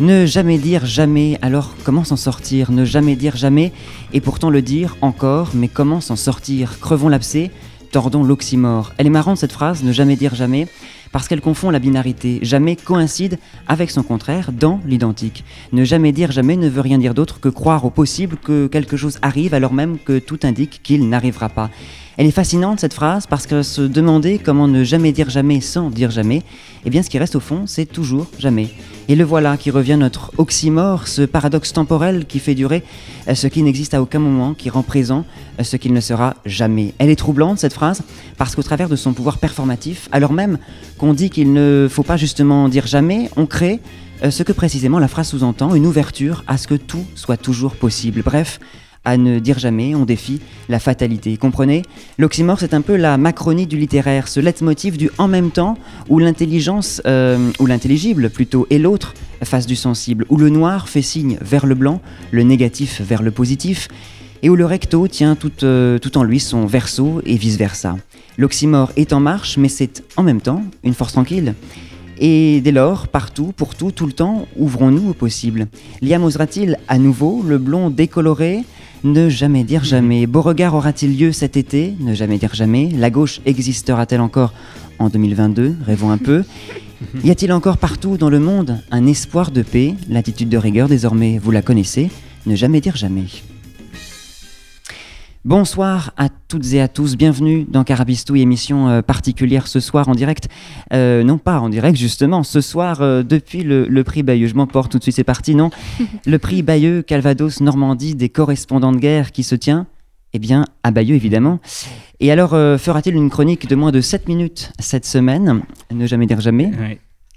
Ne jamais dire jamais, alors comment s'en sortir? Ne jamais dire jamais, et pourtant le dire encore, mais comment s'en sortir? Crevons l'abcès, tordons l'oxymore. Elle est marrante cette phrase, ne jamais dire jamais, parce qu'elle confond la binarité. Jamais coïncide avec son contraire dans l'identique. Ne jamais dire jamais ne veut rien dire d'autre que croire au possible que quelque chose arrive alors même que tout indique qu'il n'arrivera pas. Elle est fascinante cette phrase parce que se demander comment ne jamais dire jamais sans dire jamais, eh bien ce qui reste au fond, c'est toujours jamais. Et le voilà qui revient notre oxymore, ce paradoxe temporel qui fait durer euh, ce qui n'existe à aucun moment, qui rend présent euh, ce qu'il ne sera jamais. Elle est troublante cette phrase parce qu'au travers de son pouvoir performatif, alors même qu'on dit qu'il ne faut pas justement dire jamais, on crée euh, ce que précisément la phrase sous-entend, une ouverture à ce que tout soit toujours possible. Bref, à ne dire jamais, on défie la fatalité. Comprenez? L'oxymore, c'est un peu la macronie du littéraire, ce leitmotiv du en même temps, où l'intelligence, euh, ou l'intelligible plutôt, et l'autre face du sensible, où le noir fait signe vers le blanc, le négatif vers le positif, et où le recto tient tout, euh, tout en lui son verso et vice-versa. L'oxymore est en marche, mais c'est en même temps une force tranquille. Et dès lors, partout, pour tout, tout le temps, ouvrons-nous au possible. Liam osera-t-il à nouveau le blond décoloré? Ne jamais dire jamais. Beauregard aura-t-il lieu cet été Ne jamais dire jamais. La gauche existera-t-elle encore en 2022 Rêvons un peu. Y a-t-il encore partout dans le monde un espoir de paix? L'attitude de rigueur, désormais, vous la connaissez. Ne jamais dire jamais. Bonsoir à toutes et à tous, bienvenue dans Carabistouille, émission euh, particulière ce soir en direct. Euh, non pas en direct justement, ce soir euh, depuis le, prix Bayeux, je m'emporte tout de suite, c'est parti, non Le prix Bayeux, Calvados, Normandie des correspondants de guerre qui se tient, eh bien à Bayeux évidemment. Et alors fera-t-il une chronique de moins de 7 minutes cette semaine? Ne jamais dire jamais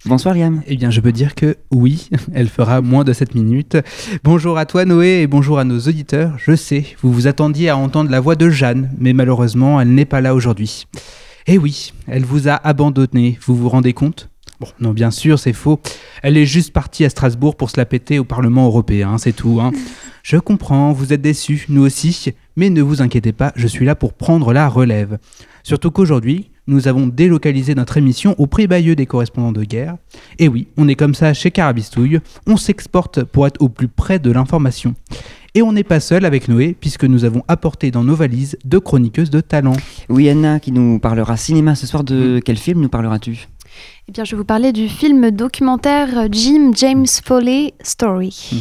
Bonsoir Liam. Eh bien, je peux dire que oui, elle fera moins de 7 minutes. Bonjour à toi Noé et bonjour à nos auditeurs. Je sais, vous vous attendiez à entendre la voix de Jeanne, mais malheureusement, elle n'est pas là aujourd'hui. Eh oui, elle vous a abandonné, vous vous rendez compte? Bon, non, bien sûr, c'est faux. Elle est juste partie à Strasbourg pour se la péter au Parlement européen, c'est tout. Hein. Je comprends, vous êtes déçus, nous aussi, mais ne vous inquiétez pas, je suis là pour prendre la relève. Surtout qu'aujourd'hui, nous avons délocalisé notre émission au prix Bayeux des correspondants de guerre. Et oui, on est comme ça chez Carabistouille, on s'exporte pour être au plus près de l'information. Et on n'est pas seul avec Noé, puisque nous avons apporté dans nos valises deux chroniqueuses de talent. Oui, Anna, qui nous parlera cinéma ce soir. De mm. quel film nous parleras-tu? Eh bien, je vais vous parler du film documentaire Jim James Foley Story. Mm.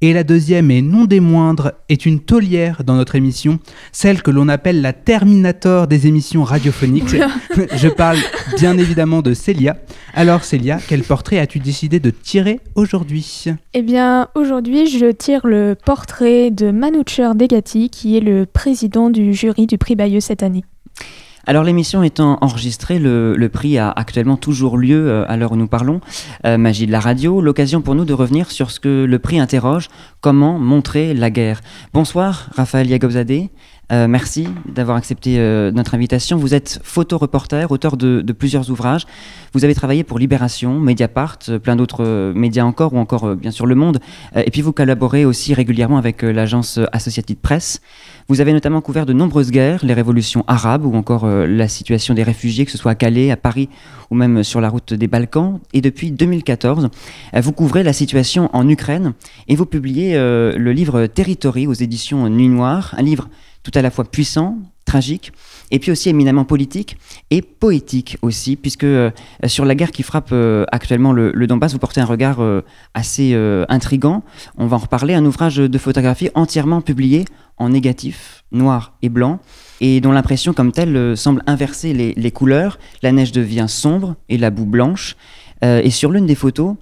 Et la deuxième, et non des moindres, est une taulière dans notre émission, celle que l'on appelle la Terminator des émissions radiophoniques. Je parle bien évidemment de Célia. Alors Célia, quel portrait as-tu décidé de tirer aujourd'hui? Eh bien, aujourd'hui, je tire le portrait de Manoucher Degati, qui est le président du jury du prix Bayeux cette année. Alors l'émission étant enregistrée, le, prix a actuellement toujours lieu euh, à l'heure où nous parlons. Euh, magie de la radio, l'occasion pour nous de revenir sur ce que le prix interroge, comment montrer la guerre. Bonsoir Raphaël Yagobzadeh. Euh, merci d'avoir accepté notre invitation. Vous êtes photoreporter, auteur de, plusieurs ouvrages. Vous avez travaillé pour Libération, Mediapart, plein d'autres médias encore, ou encore bien sûr Le Monde. et puis vous collaborez aussi régulièrement avec l'agence Associated Press. Vous avez notamment couvert de nombreuses guerres, les révolutions arabes ou encore euh, la situation des réfugiés, que ce soit à Calais, à Paris ou même sur la route des Balkans. Et depuis 2014, euh, vous couvrez la situation en Ukraine et vous publiez euh, le livre Territory aux éditions Nuit Noire, un livre tout à la fois puissant, tragique, et puis aussi éminemment politique et poétique aussi, puisque euh, sur la guerre qui frappe euh, actuellement le, Donbass, vous portez un regard euh, assez intrigant. On va en reparler, un ouvrage de photographie entièrement publié en négatif, noir et blanc, et dont l'impression comme telle semble inverser les, couleurs. La neige devient sombre et la boue blanche. et sur l'une des photos,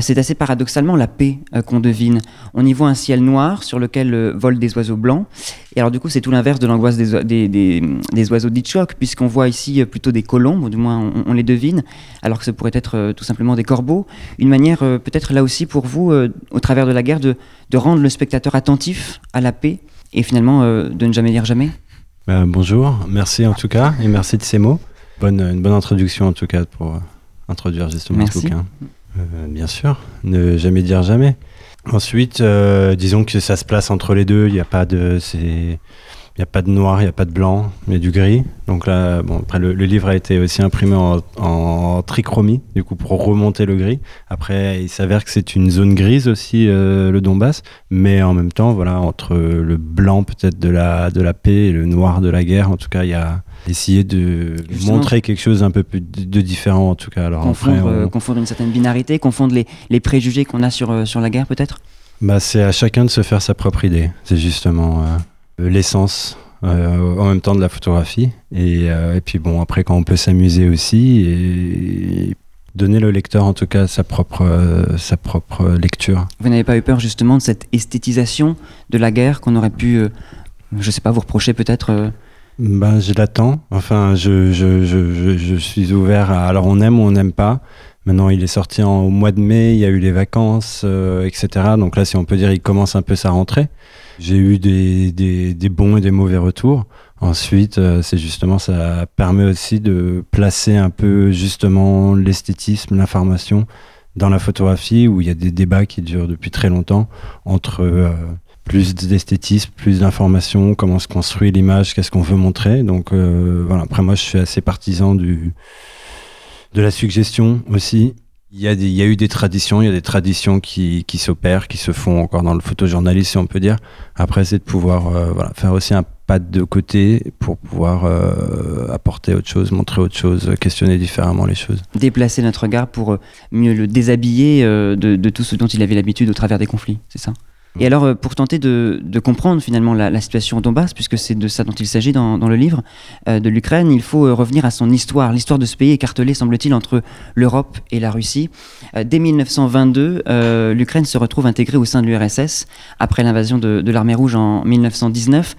c'est assez paradoxalement la paix euh, qu'on devine. On y voit un ciel noir sur lequel euh, volent des oiseaux blancs. Et alors du coup, c'est tout l'inverse de l'angoisse des, des, des- des oiseaux d'Hitchcock, puisqu'on voit ici euh, plutôt des colombes, ou du moins on, on les devine, alors que ce pourrait être euh, tout simplement des corbeaux. Une manière euh, peut-être là aussi pour vous, euh, au travers de la guerre, de, de rendre le spectateur attentif à la paix, et finalement euh, de ne jamais dire jamais? Bah, bonjour, merci en tout cas, et merci de ces mots. Bonne, une bonne introduction en tout cas pour euh, introduire justement Merci. ce bouquin. Euh, bien sûr, ne jamais dire jamais. Ensuite, euh, disons que ça se place entre les deux. Il n'y a pas de, il y a pas de noir, il n'y a pas de blanc, il y a du gris. Donc là, bon, après le, livre a été aussi imprimé en, en trichromie, du coup pour remonter le gris. Après, il s'avère que c'est une zone grise aussi, euh, le Donbass, mais en même temps, voilà, entre le blanc peut-être de la de la paix et le noir de la guerre, en tout cas, il y a essayé de Justement. montrer quelque chose un peu plus de, différent, en tout cas. Alors après, confondre, on- euh, confondre une certaine binarité, confondre les, les préjugés qu'on a sur, euh, sur la guerre peut-être? Bah, c'est à chacun de se faire sa propre idée. C'est justement euh, l'essence euh, en même temps de la photographie. Et, et puis bon, après, quand on peut s'amuser aussi et donner le lecteur en tout cas sa propre, euh, sa propre lecture. Vous n'avez pas eu peur justement de cette esthétisation de la guerre qu'on aurait pu, euh, je sais pas, vous reprocher peut-être euh, Ben, je l'attends. Enfin, je, je, je, je, je suis ouvert à. Alors, on aime ou on n'aime pas. Maintenant, il est sorti en, au mois de mai, il y a eu les vacances, euh, etc. Donc là, si on peut dire, il commence un peu sa rentrée. J'ai eu des, des, des bons et des mauvais retours. Ensuite, euh, c'est justement, ça permet aussi de placer un peu justement l'esthétisme, l'information dans la photographie, où il y a des débats qui durent depuis très longtemps entre euh, plus d'esthétisme, plus d'information, comment se construit l'image, qu'est-ce qu'on veut montrer. Donc euh, voilà, après moi je suis assez partisan du, de la suggestion aussi. Il y, a eu des traditions, il y a des traditions qui, qui s'opèrent, qui se font encore dans le photojournalisme, si on peut dire. Après, c'est de pouvoir euh, faire aussi un pas de côté pour pouvoir euh, apporter autre chose, montrer autre chose, questionner différemment les choses. déplacer notre regard pour mieux le déshabiller de tout ce dont il avait l'habitude au travers des conflits, c'est ça? Et alors, euh, pour tenter de, comprendre finalement la, situation au Donbass, puisque c'est de ça dont il s'agit dans, le livre, euh, de l'Ukraine, il faut euh, revenir à son histoire. L'histoire de ce pays écartelé, semble-t-il, entre l'Europe et la Russie. Dès 1922, euh, l'Ukraine se retrouve intégrée au sein de l'URSS, après l'invasion de, l'armée rouge en 1919.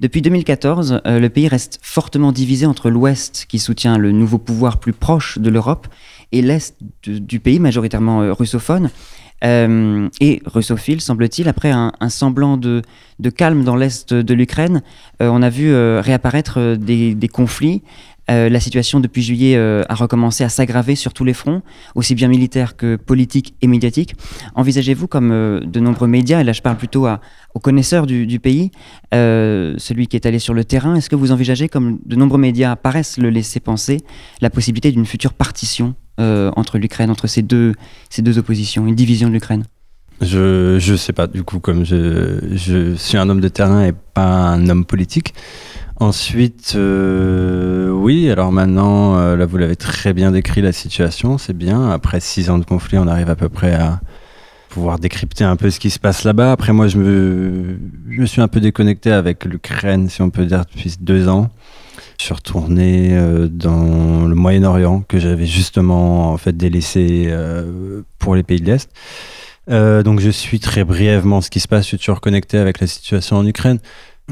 Depuis 2014, euh, le pays reste fortement divisé entre l'Ouest, qui soutient le nouveau pouvoir plus proche de l'Europe, et l'Est du, pays, majoritairement russophone, euh, et russophile, semble-t-il. Après un, semblant de, calme dans l'Est de l'Ukraine, euh, on a vu euh, réapparaître des conflits. Euh, la situation depuis juillet euh, a recommencé à s'aggraver sur tous les fronts, aussi bien militaires que politiques et médiatiques. Envisagez-vous, comme euh, de nombreux médias, et là je parle plutôt aux connaisseurs du, du pays, celui qui est allé sur le terrain, est-ce que vous envisagez, comme de nombreux médias paraissent le laisser penser, la possibilité d'une future partition entre l'Ukraine, entre ces deux, ces deux oppositions, une division de l'Ukraine? Je je sais pas du coup comme je je suis un homme de terrain et pas un homme politique. Ensuite euh, oui alors maintenant euh, là vous l'avez très bien décrit la situation c'est bien après six ans de conflit on arrive à peu près à pouvoir décrypter un peu ce qui se passe là-bas. Après moi je me suis un peu déconnecté avec l'Ukraine si on peut dire depuis deux ans. Je suis retourné euh, dans le Moyen-Orient que j'avais justement en fait délaissé pour les pays de l'Est. Donc je suis très brièvement ce qui se passe, je suis toujours connecté avec la situation en Ukraine.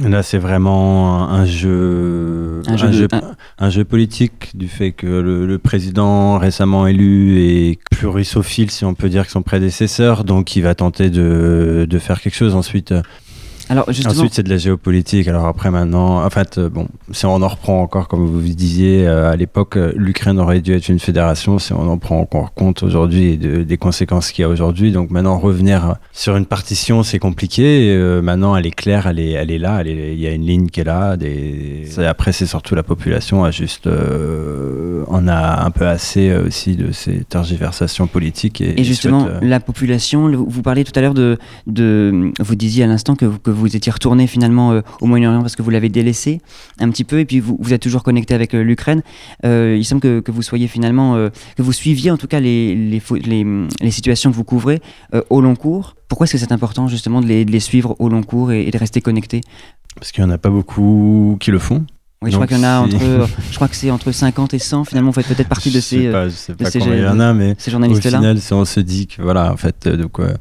Là, c'est vraiment un, un jeu, Un jeu de- un- un jeu politique du fait que le, le président récemment élu est plus russophile, si on peut dire, que son prédécesseur, donc il va tenter de, de faire quelque chose. Ensuite, Alors justement, ensuite c'est de la géopolitique. Alors après, maintenant, en fait, euh, bon, si on en reprend encore, comme vous disiez, euh, à l'époque, euh, l'Ukraine aurait dû être une fédération. Si on en prend encore compte aujourd'hui de- des conséquences qu'il y a aujourd'hui, donc maintenant revenir sur une partition, c'est compliqué. Euh, maintenant, elle est claire, elle est, elle est là, il y a une ligne qui est là. Des... Après, c'est surtout la population a juste, euh, on a un peu assez aussi de ces tergiversations politiques. Et, Et justement, souhaite, la population, vous parliez tout à l'heure de, de. Vous disiez à l'instant que, vous- que vous étiez retourné finalement euh, au Moyen-Orient parce que vous l'avez délaissé un petit peu, et puis vous, vous êtes toujours connecté avec euh, l'Ukraine. Euh, il semble que, que vous soyez finalement. que vous suiviez en tout cas les, les, fo- les, les situations que vous couvrez au long cours. Pourquoi est-ce que c'est important justement de les, de les suivre au long cours et, et de rester connecté Parce qu'il n'y en a pas beaucoup qui le font. Oui, je crois qu'il y en a entre, je crois que c'est entre 50 et 100. Finalement, vous faites peut-être partie de je ces, sais pas, je sais de pas ces combien il y gé- en a, mais ces au journalistes-là. final, on se dit que voilà, en fait, donc, euh,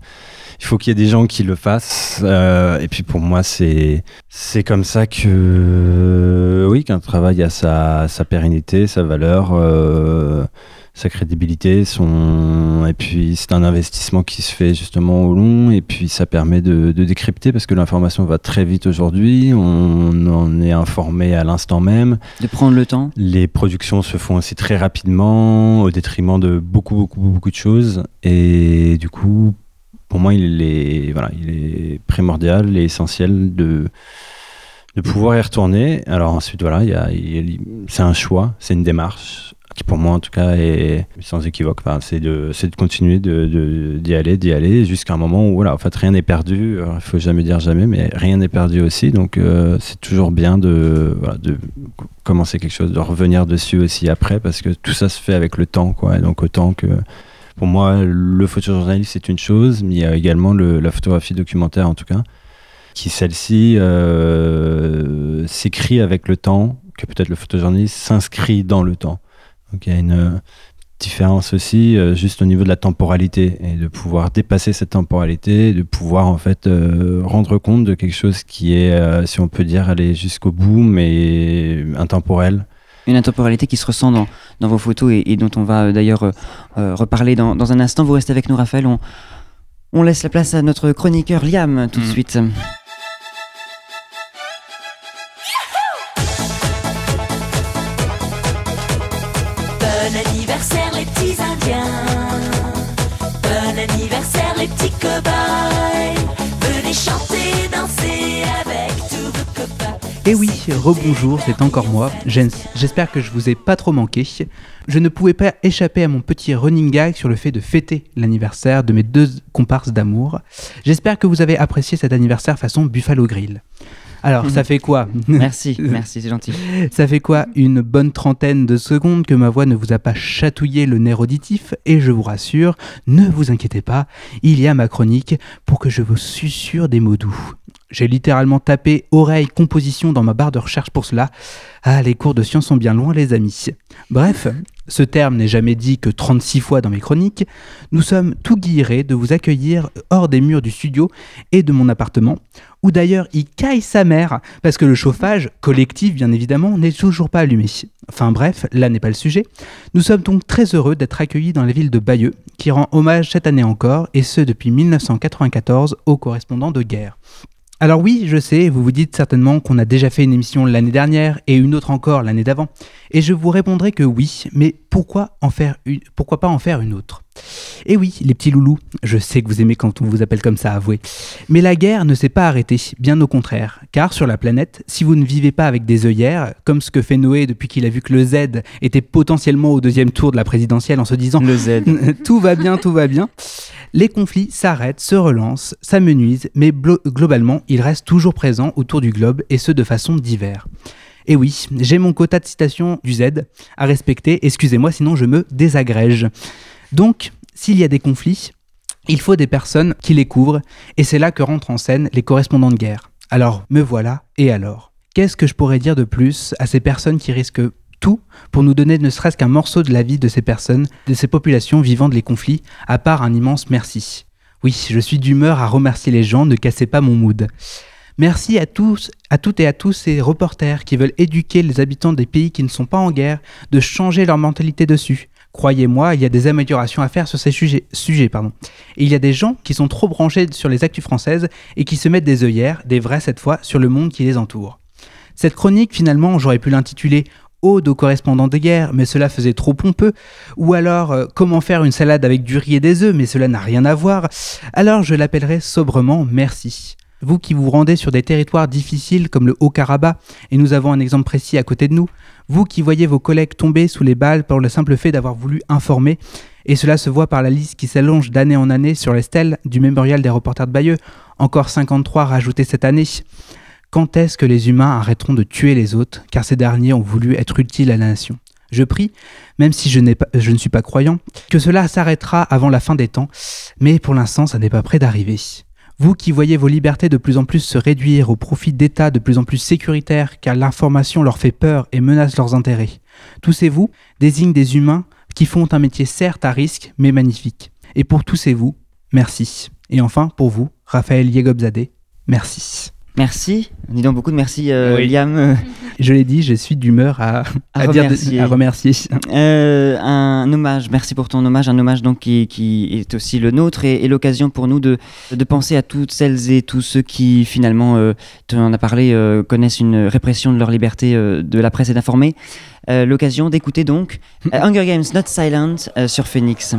il faut qu'il y ait des gens qui le fassent. euh, et puis pour moi, c'est c'est comme ça que oui, qu'un travail a sa, sa pérennité, sa valeur, euh, sa crédibilité, son et puis c'est un investissement qui se fait justement au long. Et puis ça permet de, de décrypter parce que l'information va très vite aujourd'hui. On en est informé à l'instant même. De prendre le temps. Les productions se font aussi très rapidement, au détriment de beaucoup, beaucoup, beaucoup de choses. Et du coup, pour moi, il est, voilà, il est primordial et essentiel de, de pouvoir y retourner. Alors ensuite, voilà, c'est un choix, c'est une démarche qui pour moi en tout cas est sans équivoque. C'est de, de continuer d'y aller, d'y aller jusqu'à un moment où voilà, en fait rien n'est perdu. Il faut jamais dire jamais, mais rien n'est perdu aussi. Donc euh, c'est toujours bien de, de commencer quelque chose, de revenir dessus aussi après, parce que tout ça se fait avec le temps, quoi. Donc autant que pour moi, le photojournalisme c'est une chose, mais il y a également le- la photographie documentaire en tout cas, qui celle-ci euh, s'écrit avec le temps, que peut-être le photojournalisme s'inscrit dans le temps. Donc il y a une euh, différence aussi euh, juste au niveau de la temporalité et de pouvoir dépasser cette temporalité, de pouvoir en fait rendre compte de quelque chose qui est, si on peut dire, aller jusqu'au bout, mais intemporel. Une intemporalité qui se ressent dans, dans vos photos et, et dont on va euh, d'ailleurs euh, euh, reparler dans, dans un instant. Vous restez avec nous, Raphaël. On, on laisse la place à notre chroniqueur Liam tout de Mhm. suite. Bon anniversaire les petits indiens. Bon anniversaire les petits cow-boys. Et Eh oui, rebonjour, c'est encore moi. J'es- J'espère que je vous ai pas trop manqué. Je ne pouvais pas échapper à mon petit running gag sur le fait de fêter l'anniversaire de mes deux comparses d'amour. J'espère que vous avez apprécié cet anniversaire façon Buffalo Grill. Alors, ça fait quoi? Merci, merci, c'est gentil. Ça fait quoi Une bonne trentaine de secondes que ma voix ne vous a pas chatouillé le nerf auditif? Et je vous rassure, ne vous inquiétez pas, il y a ma chronique pour que je vous susurre des mots doux. J'ai littéralement tapé oreille composition dans ma barre de recherche pour cela. Ah, les cours de science sont bien loin les amis. Bref, ce terme n'est jamais dit que 36 fois dans mes chroniques. Nous sommes tout guillerés de vous accueillir hors des murs du studio et de mon appartement, où d'ailleurs il caille sa mère, parce que le chauffage, collectif bien évidemment, n'est toujours pas allumé. Enfin bref, là n'est pas le sujet. Nous sommes donc très heureux d'être accueillis dans la ville de Bayeux, qui rend hommage cette année encore, et ce depuis 1994, aux correspondants de guerre. Alors oui, je sais, vous vous dites certainement qu'on a déjà fait une émission l'année dernière et une autre encore l'année d'avant, et je vous répondrai que oui, mais pourquoi en faire une, pourquoi pas en faire une autre? Et oui, les petits loulous, je sais que vous aimez quand on vous appelle comme ça, avouez. Mais la guerre ne s'est pas arrêtée, bien au contraire, car sur la planète, si vous ne vivez pas avec des œillères, comme ce que fait Noé depuis qu'il a vu que le Z était potentiellement au deuxième tour de la présidentielle en se disant Le Z. tout va bien, tout va bien. Les conflits s'arrêtent, se relancent, s'amenuisent, mais globalement, ils restent toujours présents autour du globe et ce de façon diverse. Et oui, j'ai mon quota de citations du Z à respecter, excusez-moi sinon je me désagrège. Donc, s'il y a des conflits, il faut des personnes qui les couvrent, et c'est là que rentrent en scène les correspondants de guerre. Alors, me voilà, et alors? Qu'est-ce que je pourrais dire de plus à ces personnes qui risquent tout pour nous donner ne serait-ce qu'un morceau de la vie de ces personnes, de ces populations vivant de les conflits, à part un immense merci? Oui, je suis d'humeur à remercier les gens, ne cassez pas mon mood. Merci à tous, à toutes et à tous ces reporters qui veulent éduquer les habitants des pays qui ne sont pas en guerre, de changer leur mentalité dessus. Croyez-moi, il y a des améliorations à faire sur ces sujets. Et il y a des gens qui sont trop branchés sur les actus françaises et qui se mettent des œillères, des vrais cette fois, sur le monde qui les entoure. Cette chronique, finalement, j'aurais pu l'intituler Ode aux correspondants de guerre, mais cela faisait trop pompeux. Ou alors euh, Comment faire une salade avec du riz et des œufs, mais cela n'a rien à voir. Alors je l'appellerai sobrement Merci. Vous qui vous rendez sur des territoires difficiles comme le Haut-Karabakh, et nous avons un exemple précis à côté de nous, vous qui voyez vos collègues tomber sous les balles pour le simple fait d'avoir voulu informer, et cela se voit par la liste qui s'allonge d'année en année sur les stèles du mémorial des reporters de Bayeux, encore 53 rajoutés cette année. Quand est-ce que les humains arrêteront de tuer les autres, car ces derniers ont voulu être utiles à la nation? Je prie, même si je, pas- je ne suis pas croyant, que cela s'arrêtera avant la fin des temps, mais pour l'instant ça n'est pas près d'arriver. Vous qui voyez vos libertés de plus en plus se réduire au profit d'États de plus en plus sécuritaires car l'information leur fait peur et menace leurs intérêts. Tous ces vous désignent des humains qui font un métier certes à risque mais magnifique. Et pour tous ces vous, merci. Et enfin, pour vous, Raphaël Yegobzadeh, merci. Merci. Dis donc beaucoup de merci, euh, Oui. Liam. Je l'ai dit, je suis d'humeur à, À à dire de- remercier. à remercier. Euh, un hommage, merci pour ton hommage, un hommage donc qui, qui est aussi le nôtre et, et l'occasion pour nous de, de penser à toutes celles et tous ceux qui finalement, euh, tu en as parlé, euh, connaissent une répression de leur liberté euh, de la presse et d'informer. Euh, l'occasion d'écouter donc Hunger Games Not Silent euh, sur Phoenix.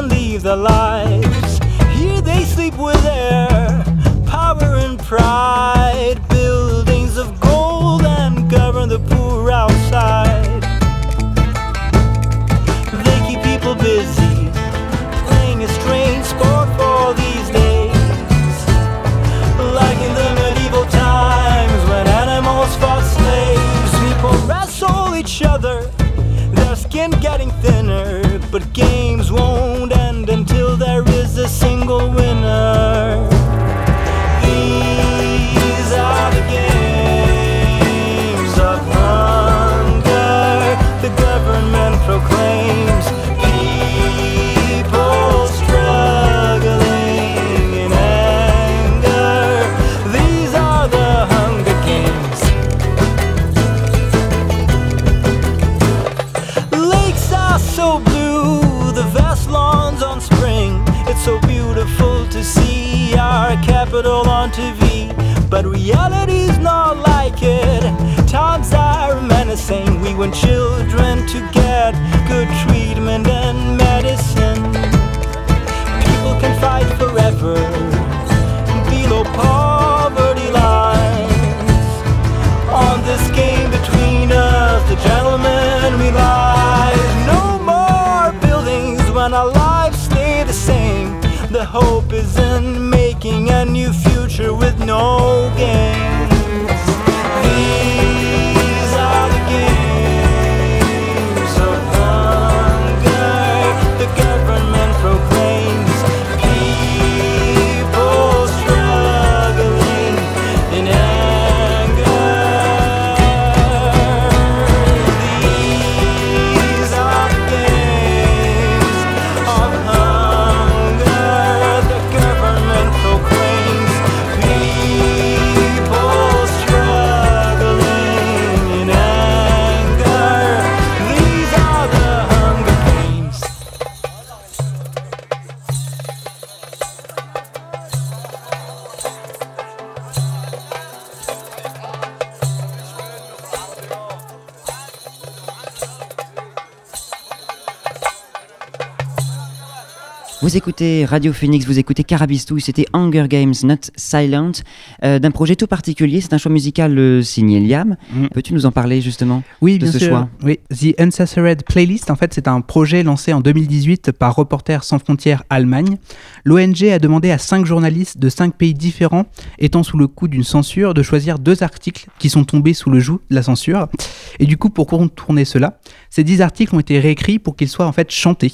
Gentlemen leave their lives. Here they sleep with their power and pride. Buildings of gold and govern the poor outside. They keep people busy, playing a strange sport for these days. Like in the medieval times when animals fought slaves, people wrestle each other, their skin getting thinner. But games won't We want children to get good treatment and medicine. People can fight forever below poverty lines. On this game between us, the gentlemen realize no more buildings when our lives stay the same. The hope is in making a new future with no games. Vous écoutez Radio Phoenix, vous écoutez Carabistouille, c'était Hunger Games Not Silent, euh, d'un projet tout particulier, c'est un choix musical euh, signé Liam. Peux-tu nous en parler justement Oui, de bien ce sûr. choix? Oui, The Uncensored Playlist, en fait, c'est un projet lancé en 2018 par Reporters sans frontières Allemagne. L'ONG a demandé à cinq journalistes de cinq pays différents, étant sous le coup d'une censure, de choisir deux articles qui sont tombés sous le joug de la censure. Et du coup, pour contourner cela, ces dix articles ont été réécrits pour qu'ils soient en fait chantés.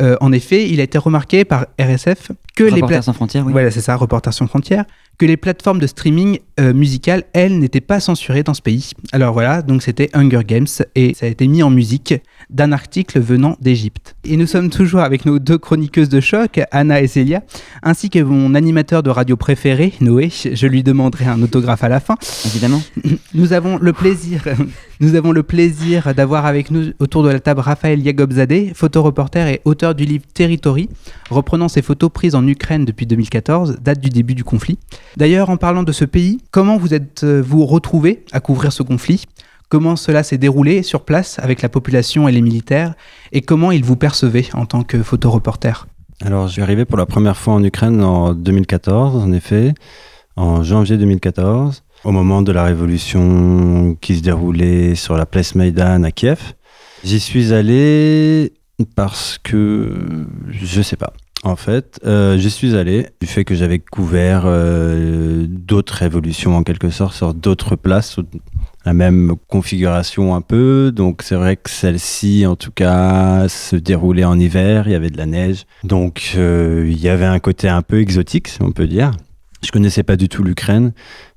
Euh, en effet, il a été remarqué par RSF que les Reporters pla- sans frontières, oui. Voilà, c'est ça, Reporters sans frontières, que les plateformes de streaming euh, musical, elles, n'étaient pas censurées dans ce pays. Alors voilà, donc c'était Hunger Games et ça a été mis en musique d'un article venant d'Égypte. Et nous sommes toujours avec nos deux chroniqueuses de choc, Anna et Célia, ainsi que mon animateur de radio préféré, Noé. Je lui demanderai un autographe à la fin. Évidemment. Nous avons le plaisir, nous avons le plaisir d'avoir avec nous autour de la table Raphaël Yagobzadeh, photoreporter et auteur du livre Territory, reprenant ses photos prises en Ukraine depuis 2014, date du début du conflit. D'ailleurs, en parlant de ce pays, comment vous êtes-vous retrouvé à couvrir ce conflit? Comment cela s'est déroulé sur place avec la population et les militaires Et comment ils vous percevaient en tant que photoreporter Alors, je suis arrivé pour la première fois en Ukraine en 2014, en effet, en janvier 2014, au moment de la révolution qui se déroulait sur la place Maïdan à Kiev. J'y suis allé parce que je sais pas. En fait, euh, j'y suis allé du fait que j'avais couvert euh, d'autres révolutions en quelque sorte sur d'autres places, la même configuration un peu. Donc c'est vrai que celle-ci, en tout cas, se déroulait en hiver, il y avait de la neige. Donc euh, il y avait un côté un peu exotique, si on peut dire. Je connaissais pas du tout l'Ukraine,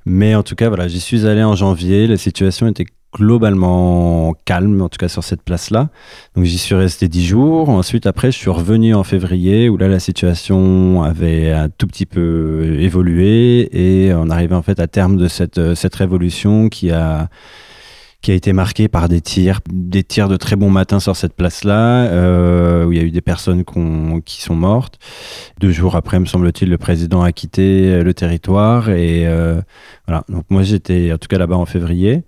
mais en tout cas, voilà, j'y suis allé en janvier. La situation était globalement calme, en tout cas sur cette place-là. Donc j'y suis resté dix jours. Ensuite, après, je suis revenu en février, où là, la situation avait un tout petit peu évolué, et on arrivait en fait à terme de cette, cette révolution qui a qui a été marqué par des tirs, des tirs de très bon matin sur cette place-là, euh, où il y a eu des personnes qui sont mortes. Deux jours après, me semble-t-il, le président a quitté euh, le territoire. Et euh, voilà. Donc moi, j'étais en tout cas là-bas en février.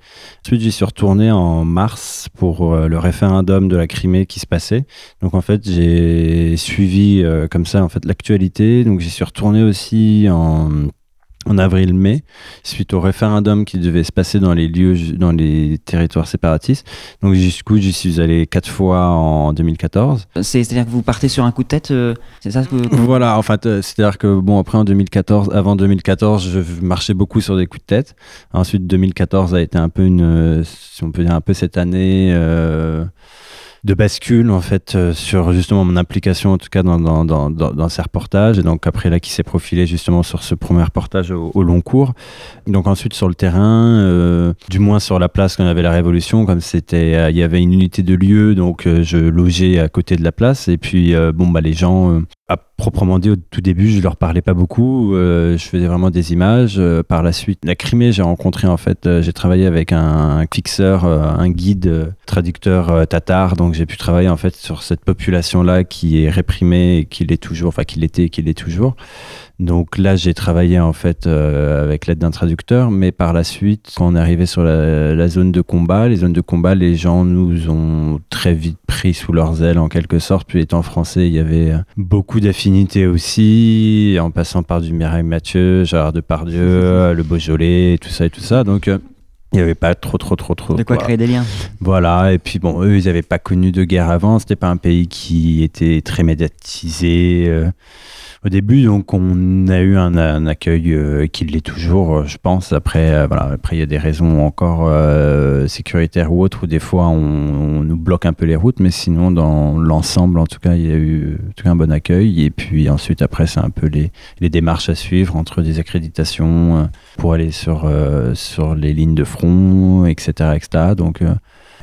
Ensuite, j'y suis retourné en mars pour le référendum de la Crimée qui se passait. Donc en fait, j'ai suivi comme ça en fait l'actualité. Donc j'y suis retourné aussi en en avril-mai, suite au référendum qui devait se passer dans les lieux, dans les territoires séparatistes. Donc jusqu'où j'y suis allé quatre fois en 2014. C'est- C'est-à-dire que vous partez sur un coup de tête, euh, c'est ça ce que... Voilà, en fait, euh, c'est-à-dire que bon, après en 2014, avant 2014, je marchais beaucoup sur des coups de tête. Ensuite, 2014 a été un peu une, euh, si on peut dire un peu cette année euh, de bascule en fait euh, sur justement mon implication en tout cas dans, dans, dans, dans, ces reportages. Et donc après là, qui s'est profilé justement sur ce premier reportage au, au long cours. Donc ensuite sur le terrain, euh, du moins sur la place y avait la Révolution, comme c'était, euh, il y avait une unité de lieu, donc euh, je logeais à côté de la place. Et puis bon bah les gens, à proprement dit au tout début, je leur parlais pas beaucoup. euh, je faisais vraiment des images. Euh, par la suite, la Crimée, j'ai rencontré en fait, euh, j'ai travaillé avec un, fixeur, un guide, traducteur tatar. Donc j'ai pu travailler en fait sur cette population là qui est réprimée et qui l'est toujours, enfin qui l'était et qui l'est toujours. Donc là, j'ai travaillé en fait avec l'aide d'un traducteur, mais par la suite, quand on est arrivé sur la, zone de combat, les zones de combat, les gens nous ont très vite pris sous leurs ailes en quelque sorte. Puis étant français, il y avait euh, beaucoup d'affinités aussi, en passant par du Mireille Mathieu, Gérard Depardieu, le Beaujolais, tout ça et tout ça. Donc euh, il n'y avait pas trop, trop, trop, trop. De quoi créer des liens. Voilà, et puis bon, eux, ils n'avaient pas connu de guerre avant, c'était pas un pays qui était très médiatisé euh, au début, donc on a eu un, accueil euh, qui l'est toujours, euh, je pense. Après, euh, voilà, après il y a des raisons encore sécuritaires ou autres où des fois on, nous bloque un peu les routes, mais sinon dans l'ensemble, en tout cas, il y a eu un bon accueil. Et puis ensuite, après, c'est un peu les, les démarches à suivre entre des accréditations pour aller sur sur les lignes de front, etc., etc. Donc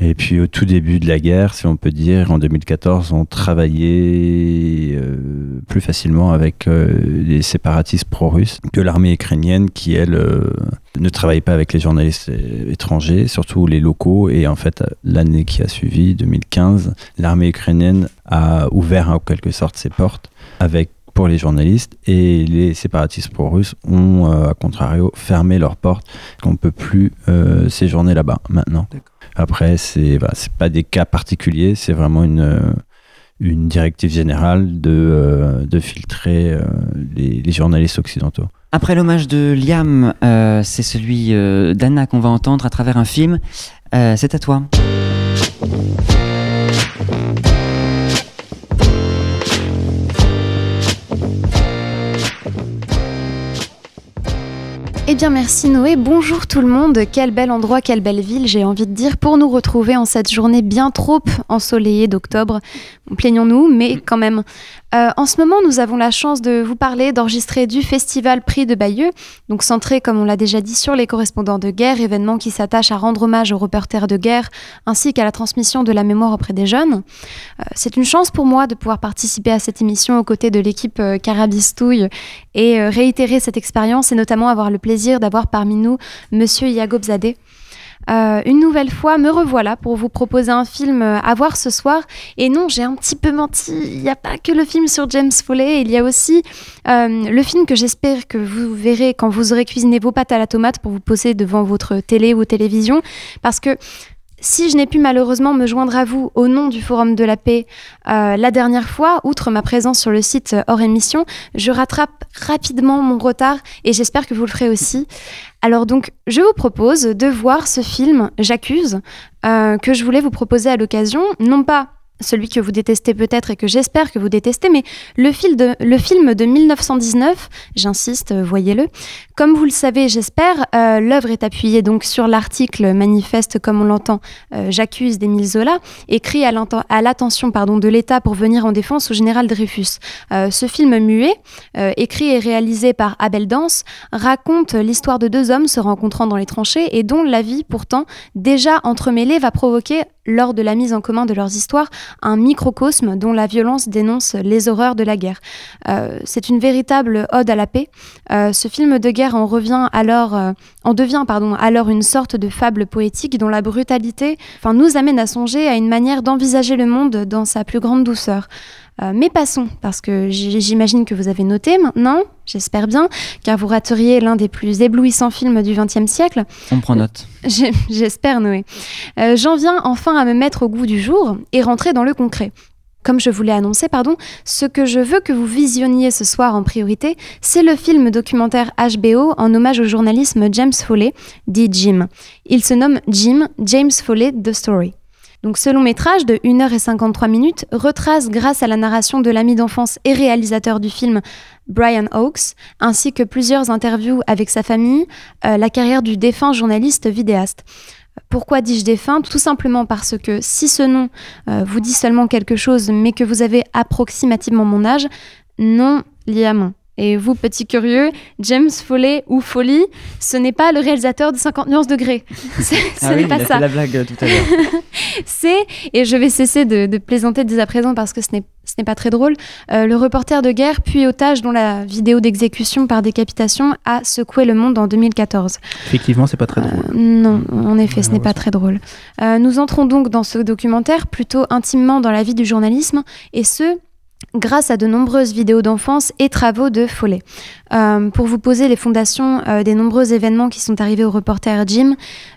et puis au tout début de la guerre, si on peut dire, en 2014, on travaillait euh, plus facilement avec euh, les séparatistes pro-russes que l'armée ukrainienne qui, elle, euh, ne travaille pas avec les journalistes étrangers, surtout les locaux. Et en fait, l'année qui a suivi, 2015, l'armée ukrainienne a ouvert en quelque sorte ses portes avec pour les journalistes et les séparatistes pro-russes ont, à contrario, fermé leurs portes. On ne peut plus séjourner là-bas maintenant. Après, c'est c'est pas des cas particuliers, c'est vraiment une, euh, directive générale de, euh, de filtrer euh, les, journalistes occidentaux. Après l'hommage de Liam, c'est celui d'Anna qu'on va entendre à travers un film. C'est à toi. Eh bien merci Noé, bonjour tout le monde, quel bel endroit, quelle belle ville j'ai envie de dire pour nous retrouver en cette journée bien trop ensoleillée d'octobre. Plaignons-nous, mais quand même. Euh, en ce moment nous avons la chance de vous parler, d'enregistrer du festival Prix de Bayeux, donc centré comme on l'a déjà dit sur les correspondants de guerre, événement qui s'attache à rendre hommage aux reporters de guerre ainsi qu'à la transmission de la mémoire auprès des jeunes. Euh, C'est une chance pour moi de pouvoir participer à cette émission aux côtés de l'équipe euh, Carabistouille et réitérer cette expérience et notamment avoir le plaisir d'avoir parmi nous Monsieur Yagobzadeh. Euh, une nouvelle fois, me revoilà pour vous proposer un film euh, à voir ce soir. Et non, j'ai un petit peu menti. Il n'y a pas que le film sur James Foley. Il y a aussi euh, le film que j'espère que vous verrez quand vous aurez cuisiné vos pâtes à la tomate pour vous poser devant votre télé ou télévision. Parce que si je n'ai pu malheureusement me joindre à vous au nom du Forum de la paix la dernière fois, outre ma présence sur le site hors émission, je rattrape rapidement mon retard et j'espère que vous le ferez aussi. Alors donc, je vous propose de voir ce film J'accuse, euh, que je voulais vous proposer à l'occasion, non pas celui que vous détestez peut-être et que j'espère que vous détestez, mais le, de, le film de 1919, j'insiste, euh, voyez-le. Comme vous le savez, j'espère, euh, l'œuvre est appuyée donc sur l'article manifeste, comme on l'entend, euh, J'accuse d'Émile Zola, écrit à l'attention de l'État pour venir en défense au général Dreyfus. Ce film muet, écrit et réalisé par Abel Dance, raconte l'histoire de deux hommes se rencontrant dans les tranchées et dont la vie, pourtant déjà entremêlée, va provoquer, lors de la mise en commun de leurs histoires, un microcosme dont la violence dénonce les horreurs de la guerre. Euh, c'est une véritable ode à la paix. Euh, ce film de guerre en revient alors, euh, en devient pardon, alors une sorte de fable poétique dont la brutalité, enfin, nous amène à songer à une manière d'envisager le monde dans sa plus grande douceur. Euh, mais passons, parce que j'imagine que vous avez noté maintenant, j'espère bien, car vous rateriez l'un des plus éblouissants films du XXe siècle. On prend note. J'espère, Noé. Euh, J'en viens enfin à me mettre au goût du jour et rentrer dans le concret. Comme je vous l'ai annoncé, pardon, ce que je veux que vous visionniez ce soir en priorité, c'est le film documentaire HBO en hommage au journalisme James Foley, dit Jim. Il se nomme Jim, James Foley, The Story. Donc ce long métrage de 1h53 minutes retrace grâce à la narration de l'ami d'enfance et réalisateur du film Brian Oakes, ainsi que plusieurs interviews avec sa famille, euh, la carrière du défunt journaliste vidéaste. Pourquoi dis-je défunt? Tout simplement parce que si ce nom euh, vous dit seulement quelque chose, mais que vous avez approximativement mon âge, non, Liam. Et vous, petit curieux, James Foley ou Foley, ce n'est pas le réalisateur de 50 nuances degrés. C'est- Ce Ah n'est oui, pas il a ça fait la blague euh, tout à l'heure. c'est, et je vais cesser de, de plaisanter dès à présent parce que ce n'est, ce n'est pas très drôle, euh, le reporter de guerre puis otage dont la vidéo d'exécution par décapitation a secoué le monde en 2014. Effectivement, c'est pas très drôle. Non, en effet, ce n'est pas très drôle. Euh, nous entrons donc dans ce documentaire plutôt intimement dans la vie du journalisme, et ce, grâce à de nombreuses vidéos d'enfance et travaux de Follet. Euh, pour vous poser les fondations euh, des nombreux événements qui sont arrivés au reporter Jim,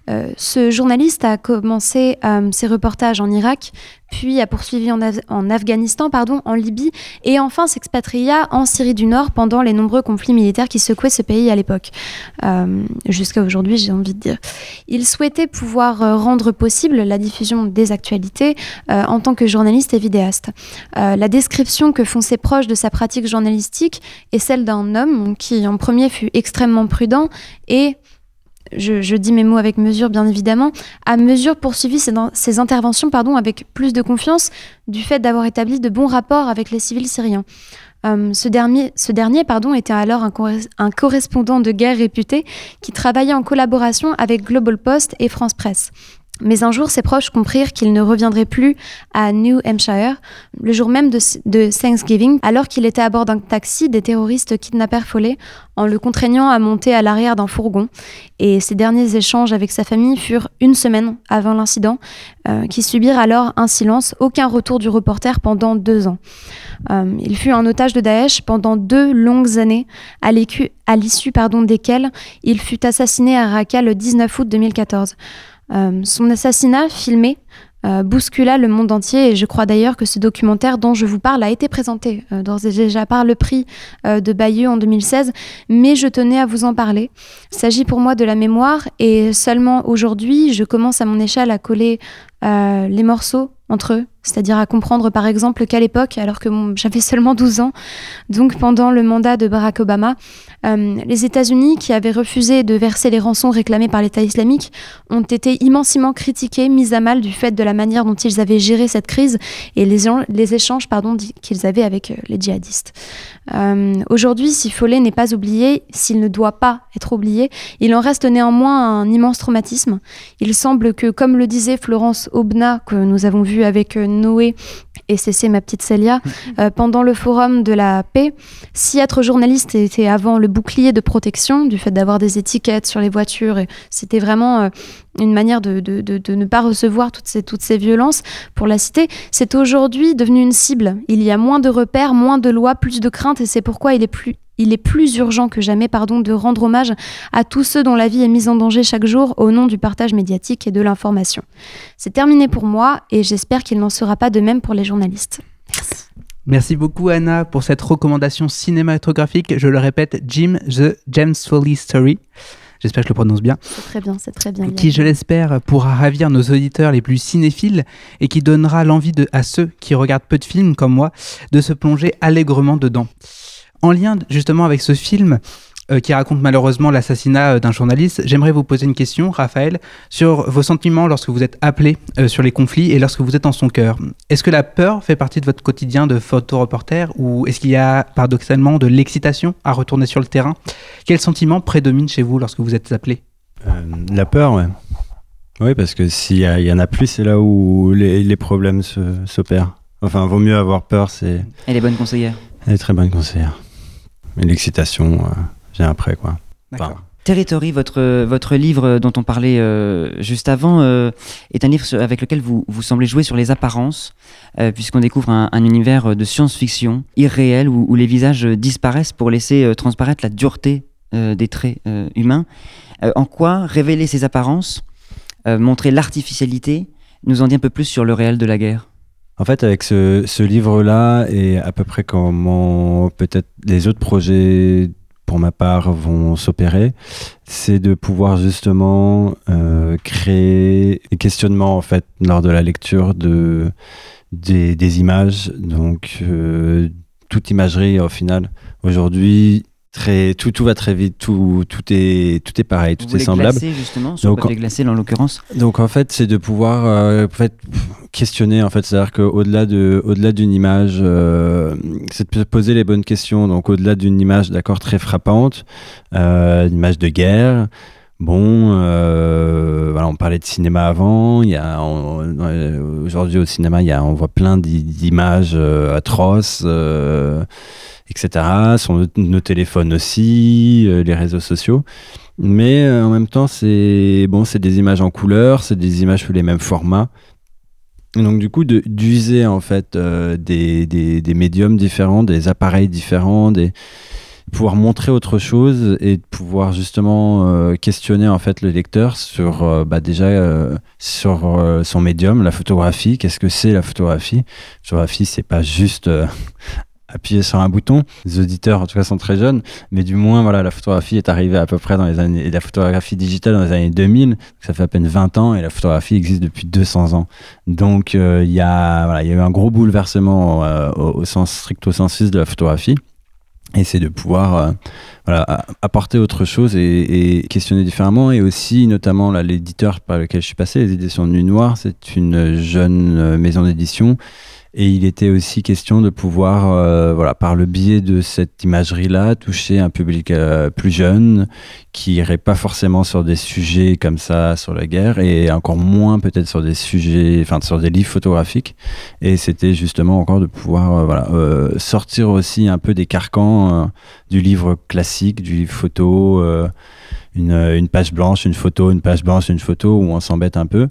euh, ce journaliste a commencé ses reportages en Irak, puis a poursuivi en, Af- en Afghanistan, pardon, en Libye, et enfin s'expatria en Syrie du Nord pendant les nombreux conflits militaires qui secouaient ce pays à l'époque. Euh, Jusqu'à aujourd'hui, j'ai envie de dire. Il souhaitait pouvoir euh, rendre possible la diffusion des actualités euh, en tant que journaliste et vidéaste. La description que font ses proches de sa pratique journalistique est celle d'un homme qui, en premier, fut extrêmement prudent et je, dis mes mots avec mesure, bien évidemment, à mesure poursuivi ses, interventions pardon, avec plus de confiance du fait d'avoir établi de bons rapports avec les civils syriens. Euh, ce dernier, pardon, était alors un, un correspondant de guerre réputé qui travaillait en collaboration avec Global Post et France Presse. Mais un jour, ses proches comprirent qu'il ne reviendrait plus à New Hampshire, le jour même de, Thanksgiving, alors qu'il était à bord d'un taxi, des terroristes kidnappèrent Follet en le contraignant à monter à l'arrière d'un fourgon. Et ses derniers échanges avec sa famille furent une semaine avant l'incident, euh, qui subirent alors un silence, aucun retour du reporter pendant deux ans. Euh, il fut un otage de Daesh pendant deux longues années, à l'issue desquelles il fut assassiné à Raqqa le 19 août 2014. Euh, son assassinat, filmé, euh, bouscula le monde entier et je crois d'ailleurs que ce documentaire dont je vous parle a été présenté euh, d'ores déjà par le prix de Bayeux en 2016, mais je tenais à vous en parler. Il s'agit pour moi de la mémoire et seulement aujourd'hui, je commence à mon échelle à coller les morceaux entre eux, c'est-à-dire à comprendre par exemple qu'à l'époque, alors que j'avais seulement 12 ans, donc pendant le mandat de Barack Obama, euh, les États-Unis, qui avaient refusé de verser les rançons réclamées par l'État islamique, ont été immensément critiqués, mis à mal du fait de la manière dont ils avaient géré cette crise et les, les échanges qu'ils avaient avec euh, les djihadistes. Euh, Aujourd'hui, si Follet n'est pas oublié, s'il ne doit pas être oublié, il en reste néanmoins un immense traumatisme. Il semble que, comme le disait Florence Aubenas, que nous avons vu avec Noé et Cécé, ma petite Célia, euh, pendant le forum de la paix, si être journaliste était avant le bouclier de protection, du fait d'avoir des étiquettes sur les voitures, et c'était vraiment euh, une manière de, de- de- de ne pas recevoir toutes ces, toutes ces violences, pour la citer, c'est aujourd'hui devenu une cible. Il y a moins de repères, moins de lois, plus de craintes, et c'est pourquoi il est plus il est plus urgent que jamais pardon, de rendre hommage à tous ceux dont la vie est mise en danger chaque jour au nom du partage médiatique et de l'information. C'est terminé pour moi et j'espère qu'il n'en sera pas de même pour les journalistes. Merci beaucoup Anna pour cette recommandation cinématographique. Je le répète, Jim The James Foley Story. j'espère que je le prononce bien, C'est très bien, c'est très bien. qui, je l'espère, pourra ravir nos auditeurs les plus cinéphiles et qui donnera l'envie à ceux qui regardent peu de films comme moi de se plonger allègrement dedans. En lien justement avec ce film, euh, qui raconte malheureusement l'assassinat euh, d'un journaliste, j'aimerais vous poser une question, Raphaël, sur vos sentiments lorsque vous êtes appelé euh, sur les conflits et lorsque vous êtes en son cœur. Est-ce que la peur fait partie de votre quotidien de photoreporter ou est-ce qu'il y a paradoxalement de l'excitation à retourner sur le terrain? Quel sentiment prédomine chez vous lorsque vous êtes appelé? Euh, La peur, ouais. Oui, parce que s'il y, en a plus, c'est là où les, les problèmes s'opèrent. Enfin, vaut mieux avoir peur, c'est. Elle est bonne conseillère. Elle est très bonne conseillère. Mais l'excitation, euh, vient après, quoi. D'accord. Territory, votre, votre livre dont on parlait euh, juste avant, euh, est un livre avec lequel vous, vous semblez jouer sur les apparences, euh, puisqu'on découvre un, un univers de science-fiction irréel où, où les visages disparaissent pour laisser euh, transparaître la dureté euh, des traits euh, humains. Euh, en quoi révéler ces apparences, euh, montrer l'artificialité, nous en dit un peu plus sur le réel de la guerre? En fait, avec ce, ce livre-là et à peu près comment peut-être les autres projets, pour ma part, vont s'opérer, c'est de pouvoir justement euh, créer des questionnements en fait lors de la lecture de des, des images. Donc euh, toute imagerie au final aujourd'hui. Très, tout, tout va très vite, tout, tout, est, tout est pareil, tout est semblable. glacer, justement, sur Donc, papier glacé en l'occurrence donc en fait, c'est de pouvoir euh, en fait, questionner en fait, c'est-à-dire qu'au-delà de, au-delà d'une image, euh, c'est de se poser les bonnes questions. Donc au-delà d'une image, d'accord, très frappante, euh, une image de guerre. Bon, euh, voilà, on parlait de cinéma avant. Il y a euh, aujourd'hui au cinéma, il y a, on voit plein d'i- d'images euh, atroces. etc. Sur nos, téléphones aussi, les réseaux sociaux. Mais en même temps, c'est bon, c'est des images en couleur, c'est des images sous les mêmes formats. Et donc du coup, d'user en fait des, des, des médiums différents, des appareils différents, des pouvoir montrer autre chose et de pouvoir justement euh, questionner en fait le lecteur sur euh, bah, déjà euh, sur son médium, la photographie. Qu'est-ce que c'est la photographie? La photographie, c'est pas juste appuyer sur un bouton. Les auditeurs, en tout cas, sont très jeunes, mais du moins, voilà, la photographie est arrivée à peu près dans les années, la photographie digitale dans les années 2000. Ça fait à peine 20 ans et la photographie existe depuis 200 ans. Donc, il y a, il y a eu un gros bouleversement euh, au, au sens stricto sensus de la photographie. Et c'est de pouvoir euh, apporter autre chose et, questionner différemment. Et aussi, notamment, l'éditeur par lequel je suis passé, les éditions Nuit Noire, c'est une jeune euh, maison d'édition. Et il était aussi question de pouvoir, euh, voilà, par le biais de cette imagerie-là, toucher un public euh, plus jeune, qui irait pas forcément sur des sujets comme ça, sur la guerre, et encore moins peut-être sur des sujets, enfin sur des livres photographiques. Et c'était justement encore de pouvoir, euh, voilà, euh, sortir aussi un peu des carcans euh, du livre classique, du livre photo, une, une page blanche, une photo, une page blanche, une photo, où on s'embête un peu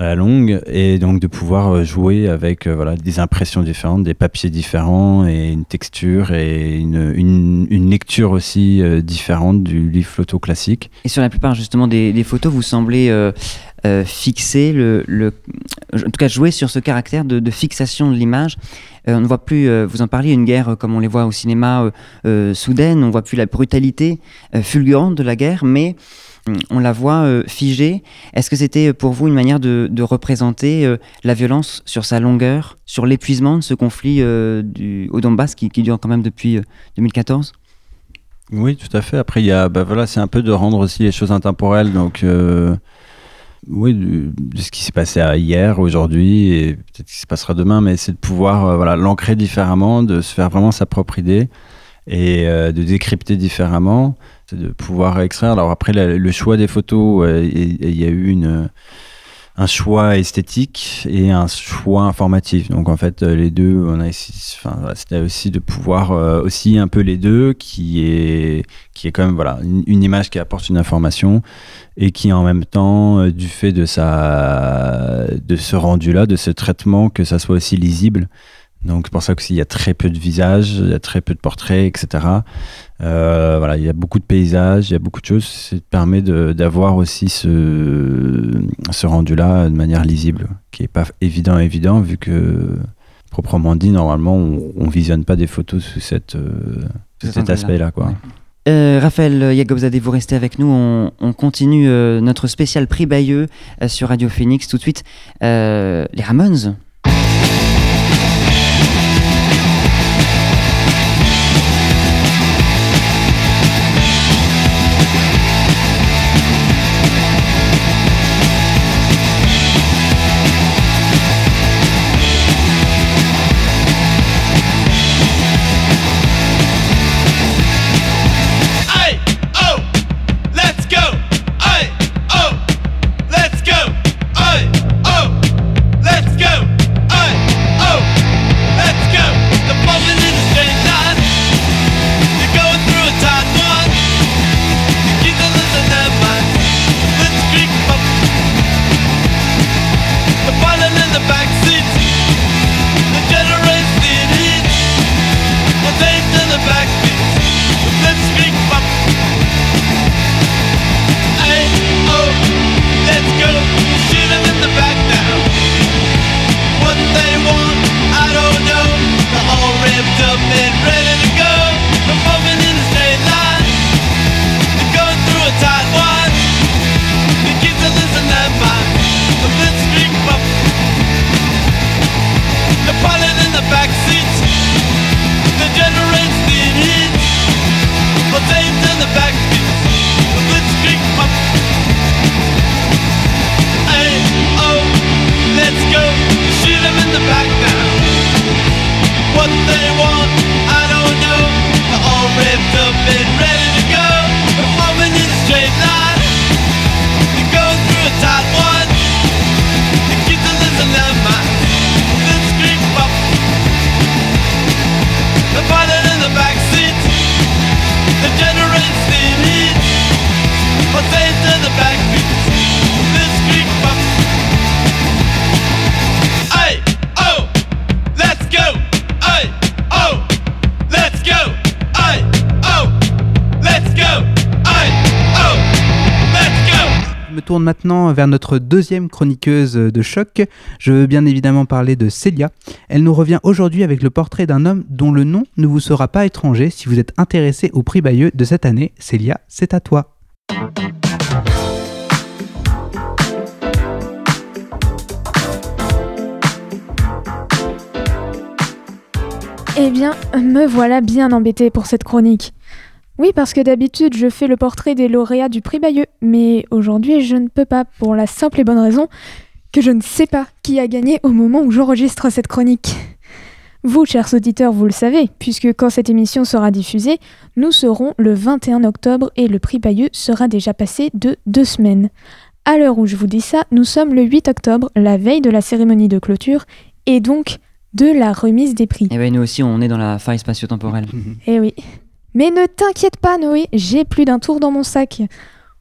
à la longue et donc de pouvoir euh, jouer avec euh, voilà des impressions différentes, des papiers différents et une texture et une, une, lecture aussi euh, différente du livre photo classique. Et sur la plupart justement des, photos, vous semblez fixer le, en tout cas jouer sur ce caractère de, fixation de l'image. On ne voit plus, vous en parliez, une guerre comme on les voit au cinéma soudaine. On ne voit plus la brutalité fulgurante de la guerre, mais on la voit euh, figée. Est-ce que c'était euh, pour vous une manière de, représenter euh, la violence sur sa longueur, sur l'épuisement de ce conflit du, au Donbass qui, dure quand même depuis euh, 2014 Oui, tout à fait. Après, il bah voilà, c'est un peu de rendre aussi les choses intemporelles. Donc, oui, de, ce qui s'est passé hier, aujourd'hui, et peut-être ce qui se passera demain, mais c'est de pouvoir, voilà, l'ancrer différemment, de se faire vraiment sa propre idée et de décrypter différemment, c'est de pouvoir extraire. Alors après, le choix des photos, euh, il y a eu une un choix esthétique et un choix informatif. Donc en fait, euh, les deux, on a enfin, c'était aussi de pouvoir euh, aussi un peu les deux, qui est qui est quand même voilà une, image qui apporte une information et qui en même temps, du fait de sa de ce rendu là, de ce traitement, que ça soit aussi lisible. Donc c'est pour ça qu'il y a très peu de visages, il y a très peu de portraits, etc. Euh, voilà, il y a beaucoup de paysages, il y a beaucoup de choses. Ça permet d'avoir aussi ce, ce rendu-là de manière lisible, qui est pas évident évident vu que proprement dit, normalement, on, on visionne pas des photos sous cette euh, sous Cet aspect-là, quoi. Ouais. Euh, Raphaël Yagobzadeh, vous restez avec nous. On, on continue euh, notre spécial prix Bayeux euh, sur Radio Phoenix. Tout de suite, euh, les Ramones. Maintenant vers notre deuxième chroniqueuse de choc. Je veux bien évidemment parler de Célia. Elle nous revient aujourd'hui avec le portrait d'un homme dont le nom ne vous sera pas étranger si vous êtes intéressé au prix Bayeux de cette année. Célia, c'est à toi. Eh bien, me voilà bien embêtée pour cette chronique. Oui, parce que d'habitude, je fais le portrait des lauréats du prix Bayeux, mais aujourd'hui, je ne peux pas, pour la simple et bonne raison que je ne sais pas qui a gagné au moment où j'enregistre cette chronique. Vous, chers auditeurs, vous le savez, puisque quand cette émission sera diffusée, nous serons le 21 octobre et le prix Bayeux sera déjà passé de deux semaines. À l'heure où je vous dis ça, nous sommes le 8 octobre, la veille de la cérémonie de clôture, et donc de la remise des prix. Et ben nous aussi, on est dans la faille spatio-temporelle. Eh oui. Mais ne t'inquiète pas, Noé, j'ai plus d'un tour dans mon sac.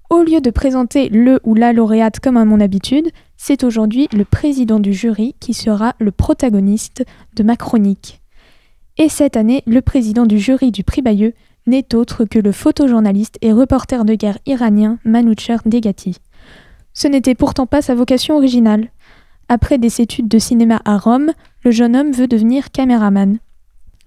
Au lieu de présenter le ou la lauréate comme à mon habitude, c'est aujourd'hui le président du jury qui sera le protagoniste de ma chronique. Et cette année, le président du jury du prix Bayeux n'est autre que le photojournaliste et reporter de guerre iranien Manoucher Degati. Ce n'était pourtant pas sa vocation originale. Après des études de cinéma à Rome, le jeune homme veut devenir caméraman.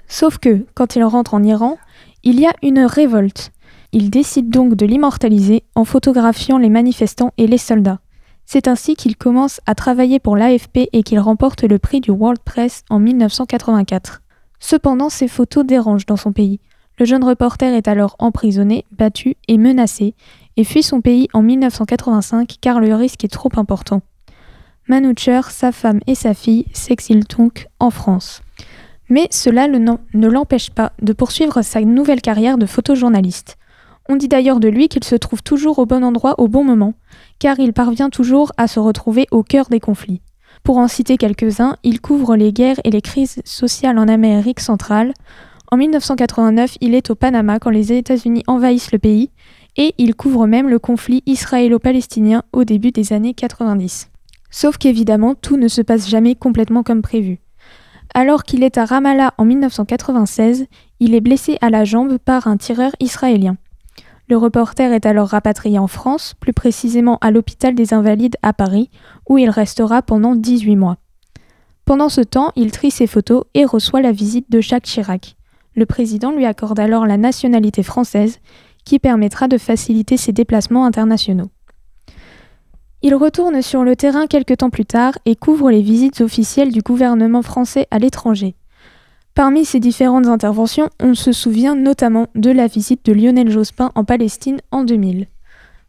Sauf que, quand il rentre en Iran, il y a une révolte. Il décide donc de l'immortaliser en photographiant les manifestants et les soldats. C'est ainsi qu'il commence à travailler pour l'AFP et qu'il remporte le prix du World Press en 1984. Cependant, ces photos dérangent dans son pays. Le jeune reporter est alors emprisonné, battu et menacé, et fuit son pays en 1985 car le risque est trop important. Manoucher, sa femme et sa fille s'exilent donc en France. Mais cela ne l'empêche pas de poursuivre sa nouvelle carrière de photojournaliste. On dit d'ailleurs de lui qu'il se trouve toujours au bon endroit au bon moment, car il parvient toujours à se retrouver au cœur des conflits. Pour en citer quelques-uns, il couvre les guerres et les crises sociales en Amérique centrale. En 1989, il est au Panama quand les États-Unis envahissent le pays, et il couvre même le conflit israélo-palestinien au début des années 90. Sauf qu'évidemment, tout ne se passe jamais complètement comme prévu. Alors qu'il est à Ramallah en 1996, il est blessé à la jambe par un tireur israélien. Le reporter est alors rapatrié en France, plus précisément à l'hôpital des Invalides à Paris, où il restera pendant 18 mois. Pendant ce temps, il trie ses photos et reçoit la visite de Jacques Chirac. Le président lui accorde alors la nationalité française, qui permettra de faciliter ses déplacements internationaux. Il retourne sur le terrain quelques temps plus tard et couvre les visites officielles du gouvernement français à l'étranger. Parmi ces différentes interventions, on se souvient notamment de la visite de Lionel Jospin en Palestine en 2000.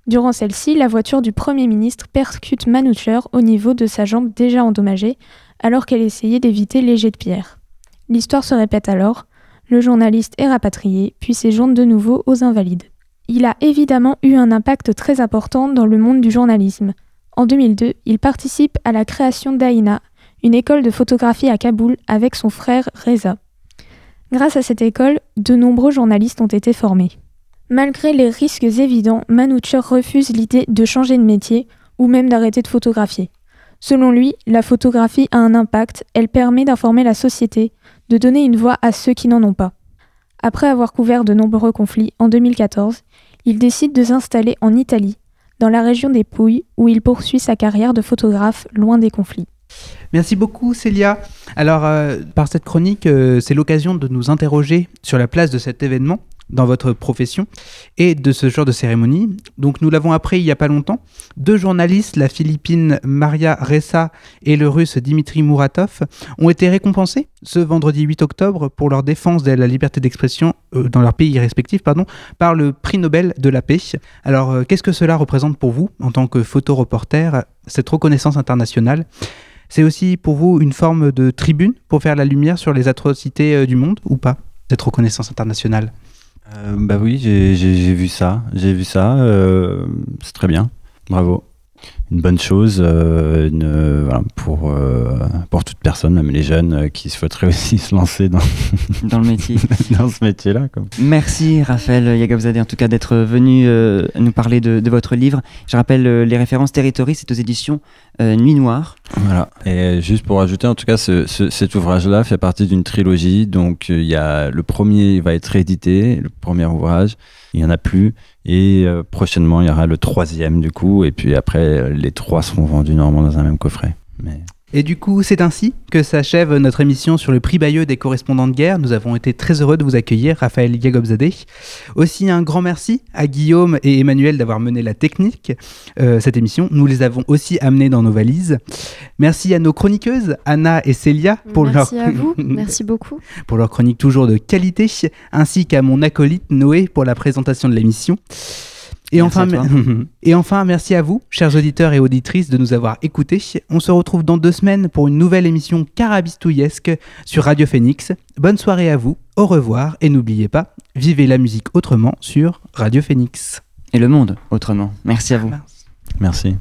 Durant celle-ci, la voiture du Premier ministre percute Manoucher au niveau de sa jambe déjà endommagée, alors qu'elle essayait d'éviter les jets de pierre. L'histoire se répète alors, le journaliste est rapatrié, puis séjourne de nouveau aux Invalides. Il a évidemment eu un impact très important dans le monde du journalisme. En 2002, il participe à la création d'Aïna, une école de photographie à Kaboul avec son frère Reza. Grâce à cette école, de nombreux journalistes ont été formés. Malgré les risques évidents, Manoucher refuse l'idée de changer de métier ou même d'arrêter de photographier. Selon lui, la photographie a un impact, elle permet d'informer la société, de donner une voix à ceux qui n'en ont pas. Après avoir couvert de nombreux conflits, en 2014, il décide de s'installer en Italie, dans la région des Pouilles, où il poursuit sa carrière de photographe loin des conflits. Merci beaucoup Célia. Alors euh, par cette chronique, euh, c'est l'occasion de nous interroger sur la place de cet événement dans votre profession et de ce genre de cérémonie. Donc nous l'avons appris il n'y a pas longtemps. Deux journalistes, la philippine Maria Ressa et le russe Dimitri Muratov, ont été récompensés ce vendredi 8 octobre pour leur défense de la liberté d'expression euh, dans leur pays respectif pardon, par le prix Nobel de la paix. Alors euh, qu'est-ce que cela représente pour vous en tant que photoreporter, cette reconnaissance internationale? C'est aussi pour vous une forme de tribune pour faire la lumière sur les atrocités euh, du monde ou pas Cette reconnaissance internationale? Bah oui, j'ai vu ça. J'ai vu ça. euh, c'est très bien. Bravo. Une bonne chose euh, une, euh, voilà, pour, euh, pour toute personne, même les jeunes euh, qui souhaiteraient aussi se lancer dans, Dans le métier. dans ce métier-là. Merci Raphaël Yagabzadeh en tout cas d'être venu nous parler de, de votre livre. Je rappelle les références Territory, c'est aux éditions Nuit Noire. Voilà. Et juste pour ajouter, en tout cas, ce- ce- cet ouvrage-là fait partie d'une trilogie. Donc, il y a le premier va être réédité, le premier ouvrage. Il y en a plus. Et euh, prochainement, il y aura le troisième du coup. Et puis après, les trois seront vendus normalement dans un même coffret. Mais Et du coup, c'est ainsi que s'achève notre émission sur le prix Bayeux des correspondants de guerre. Nous avons été très heureux de vous accueillir, Raphaël Yagobzadeh. Aussi un grand merci à Guillaume et Emmanuel d'avoir mené la technique, euh, cette émission. Nous les avons aussi amenés dans nos valises. Merci à nos chroniqueuses, Anna et Célia, pour Merci leur... à vous, merci beaucoup. pour leur chronique toujours de qualité, ainsi qu'à mon acolyte Noé pour la présentation de l'émission. Et Merci enfin, et enfin, merci à vous, chers auditeurs et auditrices, de nous avoir écoutés. On se retrouve dans deux semaines pour une nouvelle émission carabistouillesque sur Radio Phoenix. Bonne soirée à vous, au revoir, et n'oubliez pas, vivez la musique autrement sur Radio Phoenix. Et le monde autrement. Merci à vous. merci.